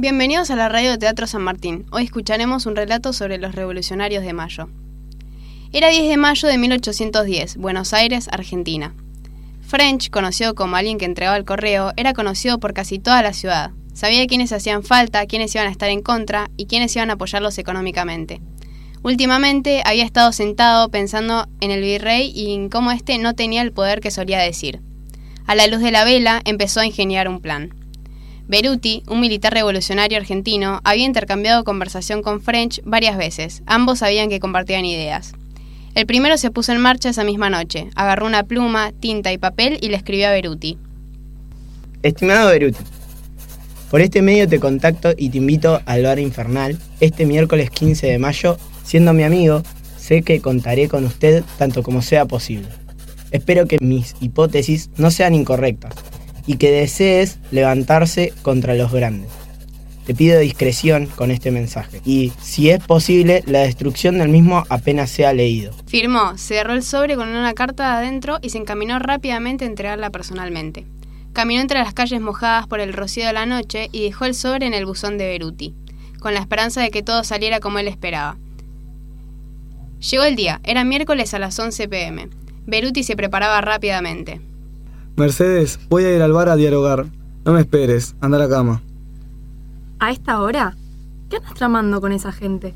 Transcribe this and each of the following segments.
Bienvenidos a la radio de Teatro San Martín. Hoy escucharemos un relato sobre los revolucionarios de Mayo. Era 10 de mayo de 1810, Buenos Aires, Argentina. French, conocido como alguien que entregaba el correo, era conocido por casi toda la ciudad. Sabía quiénes hacían falta, quiénes iban a estar en contra y quiénes iban a apoyarlos económicamente. Últimamente había estado sentado pensando en el virrey y en cómo éste no tenía el poder que solía decir. A la luz de la vela empezó a ingeniar un plan. Beruti, un militar revolucionario argentino, había intercambiado conversación con French varias veces. Ambos sabían que compartían ideas. El primero se puso en marcha esa misma noche, agarró una pluma, tinta y papel y le escribió a Beruti. Estimado Beruti, por este medio te contacto y te invito al bar infernal este miércoles 15 de mayo. Siendo mi amigo, sé que contaré con usted tanto como sea posible. Espero que mis hipótesis no sean incorrectas y que desees levantarse contra los grandes. Te pido discreción con este mensaje y, si es posible, la destrucción del mismo apenas sea leído. Firmó, cerró el sobre con una carta adentro y se encaminó rápidamente a entregarla personalmente. Caminó entre las calles mojadas por el rocío de la noche y dejó el sobre en el buzón de Beruti, con la esperanza de que todo saliera como él esperaba. Llegó el día, era miércoles a las 11 pm. Beruti se preparaba rápidamente. Mercedes, voy a ir al bar a dialogar. No me esperes, anda a la cama. ¿A esta hora? ¿Qué andas tramando con esa gente?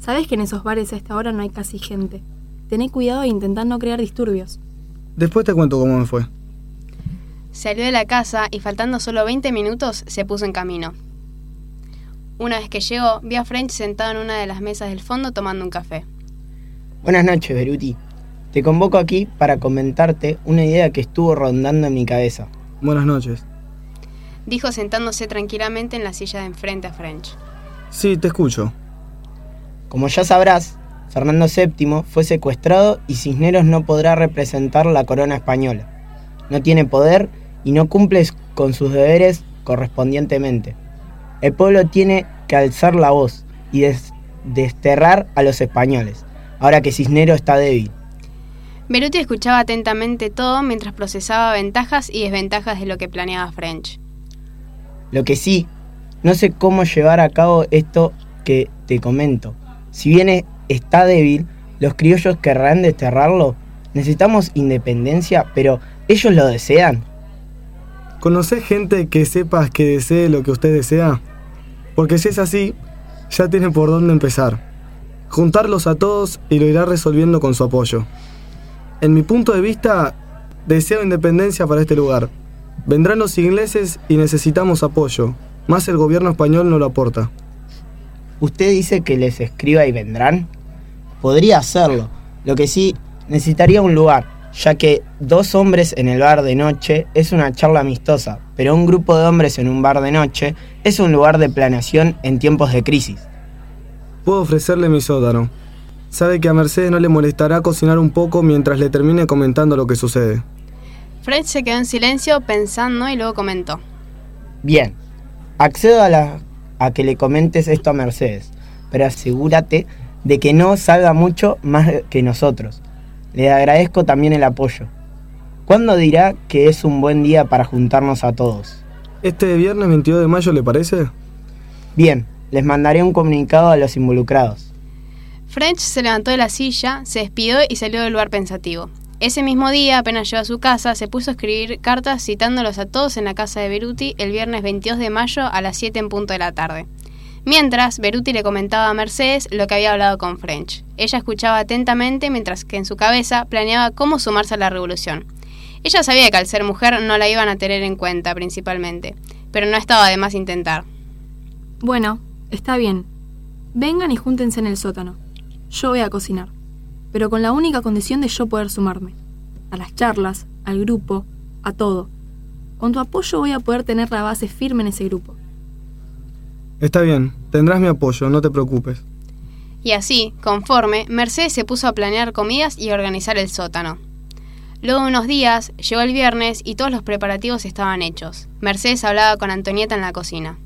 Sabes que en esos bares a esta hora no hay casi gente. Tené cuidado e intentad no crear disturbios. Después te cuento cómo me fue. Salió de la casa y faltando solo 20 minutos se puso en camino. Una vez que llegó, vi a French sentado en una de las mesas del fondo tomando un café. Buenas noches, Beruti. Te convoco aquí para comentarte una idea que estuvo rondando en mi cabeza. Buenas noches. Dijo sentándose tranquilamente en la silla de enfrente a French. Sí, te escucho. Como ya sabrás, Fernando VII fue secuestrado y Cisneros no podrá representar la corona española. No tiene poder y no cumple con sus deberes correspondientemente. El pueblo tiene que alzar la voz y desterrar a los españoles, ahora que Cisneros está débil. Beruti escuchaba atentamente todo mientras procesaba ventajas y desventajas de lo que planeaba French. Lo que sí, no sé cómo llevar a cabo esto que te comento. Si bien está débil, los criollos querrán desterrarlo. Necesitamos independencia, pero ¿ellos lo desean? ¿Conoces gente que sepas que desee lo que usted desea? Porque si es así, ya tiene por dónde empezar. Juntarlos a todos y lo irá resolviendo con su apoyo. En mi punto de vista, deseo independencia para este lugar. Vendrán los ingleses y necesitamos apoyo, más el gobierno español no lo aporta. ¿Usted dice que les escriba y vendrán? Podría hacerlo, lo que sí necesitaría un lugar, ya que dos hombres en el bar de noche es una charla amistosa, pero un grupo de hombres en un bar de noche es un lugar de planeación en tiempos de crisis. Puedo ofrecerle mi sótano, sabe que a Mercedes no le molestará cocinar un poco mientras le termine comentando lo que sucede. Fred se quedó en silencio pensando y luego comentó. Bien, accedo a, la, a que le comentes esto a Mercedes, pero asegúrate de que no salga mucho más que nosotros. Le agradezco también el apoyo. ¿Cuándo dirá que es un buen día para juntarnos a todos? ¿Este viernes 22 de mayo le parece? Bien, les mandaré un comunicado a los involucrados. French se levantó de la silla, se despidió y salió del lugar pensativo. Ese mismo día, apenas llegó a su casa, se puso a escribir cartas citándolos a todos en la casa de Beruti el viernes 22 de mayo a las 7 en punto de la tarde. Mientras, Beruti le comentaba a Mercedes lo que había hablado con French. Ella escuchaba atentamente mientras que en su cabeza planeaba cómo sumarse a la revolución. Ella sabía que al ser mujer no la iban a tener en cuenta principalmente, pero no estaba de más intentar. Bueno, está bien. Vengan y júntense en el sótano yo voy a cocinar, pero con la única condición de yo poder sumarme. A las charlas, al grupo, a todo. Con tu apoyo voy a poder tener la base firme en ese grupo. Está bien, tendrás mi apoyo, no te preocupes. Y así, conforme, Mercedes se puso a planear comidas y organizar el sótano. Luego de unos días, llegó el viernes y todos los preparativos estaban hechos. Mercedes hablaba con Antonieta en la cocina.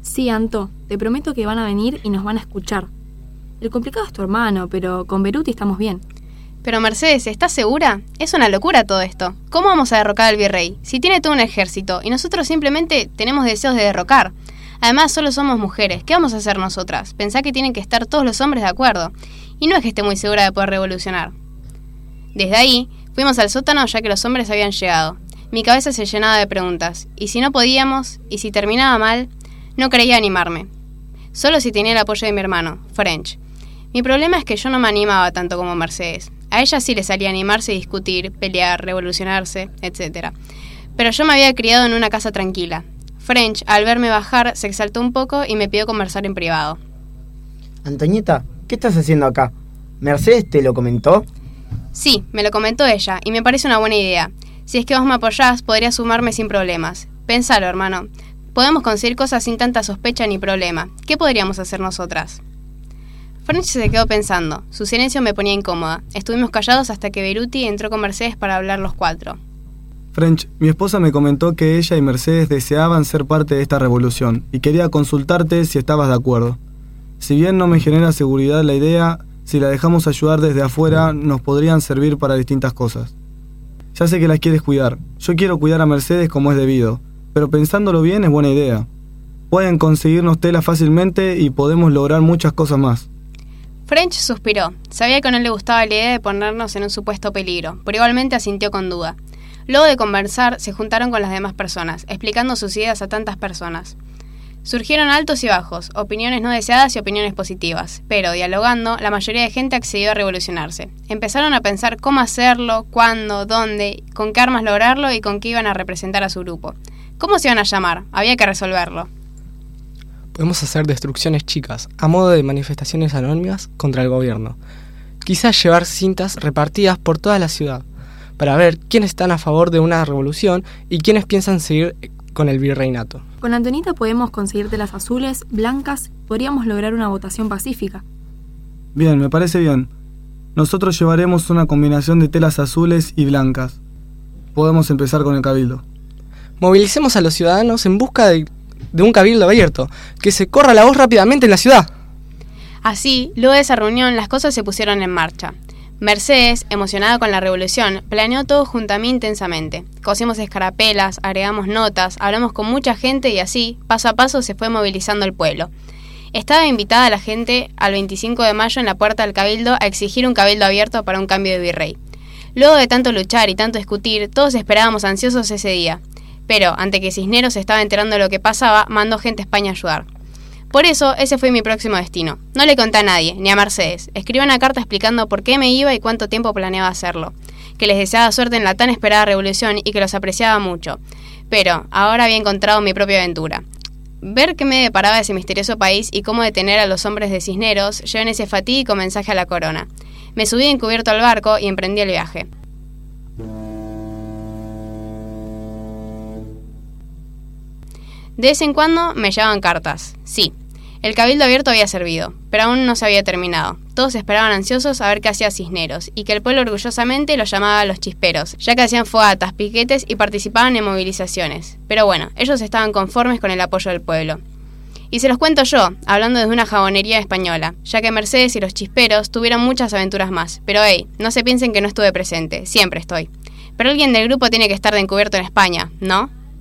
Sí, Anto, te prometo que van a venir y nos van a escuchar. El complicado es tu hermano, pero con Beruti estamos bien. Pero Mercedes, ¿estás segura? Es una locura todo esto. ¿Cómo vamos a derrocar al virrey? Si tiene todo un ejército y nosotros simplemente tenemos deseos de derrocar. Además, solo somos mujeres. ¿Qué vamos a hacer nosotras? Pensá que tienen que estar todos los hombres de acuerdo. Y no es que esté muy segura de poder revolucionar. Desde ahí, fuimos al sótano ya que los hombres habían llegado. Mi cabeza se llenaba de preguntas. ¿Y si no podíamos? ¿Y si terminaba mal? No creía animarme. Solo si tenía el apoyo de mi hermano, French. Mi problema es que yo no me animaba tanto como Mercedes. A ella sí le salía animarse y discutir, pelear, revolucionarse, etc. Pero yo me había criado en una casa tranquila. French, al verme bajar, se exaltó un poco y me pidió conversar en privado. Antoñeta, ¿qué estás haciendo acá? ¿Mercedes te lo comentó? Sí, me lo comentó ella, y me parece una buena idea. Si es que vos me apoyás, podría sumarme sin problemas. Pensalo, hermano. Podemos conseguir cosas sin tanta sospecha ni problema. ¿Qué podríamos hacer nosotras? French se quedó pensando. Su silencio me ponía incómoda. Estuvimos callados hasta que Beruti entró con Mercedes para hablar los cuatro. French, mi esposa me comentó que ella y Mercedes deseaban ser parte de esta revolución y quería consultarte si estabas de acuerdo. Si bien no me genera seguridad la idea, si la dejamos ayudar desde afuera nos podrían servir para distintas cosas. Ya sé que las quieres cuidar. Yo quiero cuidar a Mercedes como es debido, pero pensándolo bien es buena idea. Pueden conseguirnos tela fácilmente y podemos lograr muchas cosas más. French suspiró. Sabía que no le gustaba la idea de ponernos en un supuesto peligro, pero igualmente asintió con duda. Luego de conversar, se juntaron con las demás personas, explicando sus ideas a tantas personas. Surgieron altos y bajos, opiniones no deseadas y opiniones positivas, pero dialogando, la mayoría de gente accedió a revolucionarse. Empezaron a pensar cómo hacerlo, cuándo, dónde, con qué armas lograrlo y con qué iban a representar a su grupo. ¿Cómo se iban a llamar? Había que resolverlo. Podemos hacer destrucciones chicas, a modo de manifestaciones anónimas contra el gobierno. Quizás llevar cintas repartidas por toda la ciudad, para ver quiénes están a favor de una revolución y quiénes piensan seguir con el virreinato. Con Antonita podemos conseguir telas azules, blancas, podríamos lograr una votación pacífica. Bien, me parece bien. Nosotros llevaremos una combinación de telas azules y blancas. Podemos empezar con el cabildo. Movilicemos a los ciudadanos en busca de, de un cabildo abierto, que se corra la voz rápidamente en la ciudad. Así, luego de esa reunión, las cosas se pusieron en marcha. Mercedes, emocionada con la revolución, planeó todo junto a mí intensamente. Cosimos escarapelas, agregamos notas, hablamos con mucha gente y así, paso a paso, se fue movilizando el pueblo. Estaba invitada la gente al 25 de mayo en la puerta del cabildo a exigir un cabildo abierto para un cambio de virrey. Luego de tanto luchar y tanto discutir, todos esperábamos ansiosos ese día. Pero, ante que Cisneros estaba enterando de lo que pasaba, mandó gente a España a ayudar. Por eso, ese fue mi próximo destino. No le conté a nadie, ni a Mercedes. Escribí una carta explicando por qué me iba y cuánto tiempo planeaba hacerlo. Que les deseaba suerte en la tan esperada revolución y que los apreciaba mucho. Pero, ahora había encontrado mi propia aventura. Ver qué me deparaba ese misterioso país y cómo detener a los hombres de Cisneros, yo en ese fatídico mensaje a la corona. Me subí encubierto al barco y emprendí el viaje. De vez en cuando me llevaban cartas, sí. El cabildo abierto había servido, pero aún no se había terminado. Todos esperaban ansiosos a ver qué hacía Cisneros, y que el pueblo orgullosamente los llamaba los chisperos, ya que hacían fogatas, piquetes y participaban en movilizaciones. Pero bueno, ellos estaban conformes con el apoyo del pueblo. Y se los cuento yo, hablando desde una jabonería española, ya que Mercedes y los chisperos tuvieron muchas aventuras más. Pero hey, no se piensen que no estuve presente, siempre estoy. Pero alguien del grupo tiene que estar de encubierto en España, ¿no?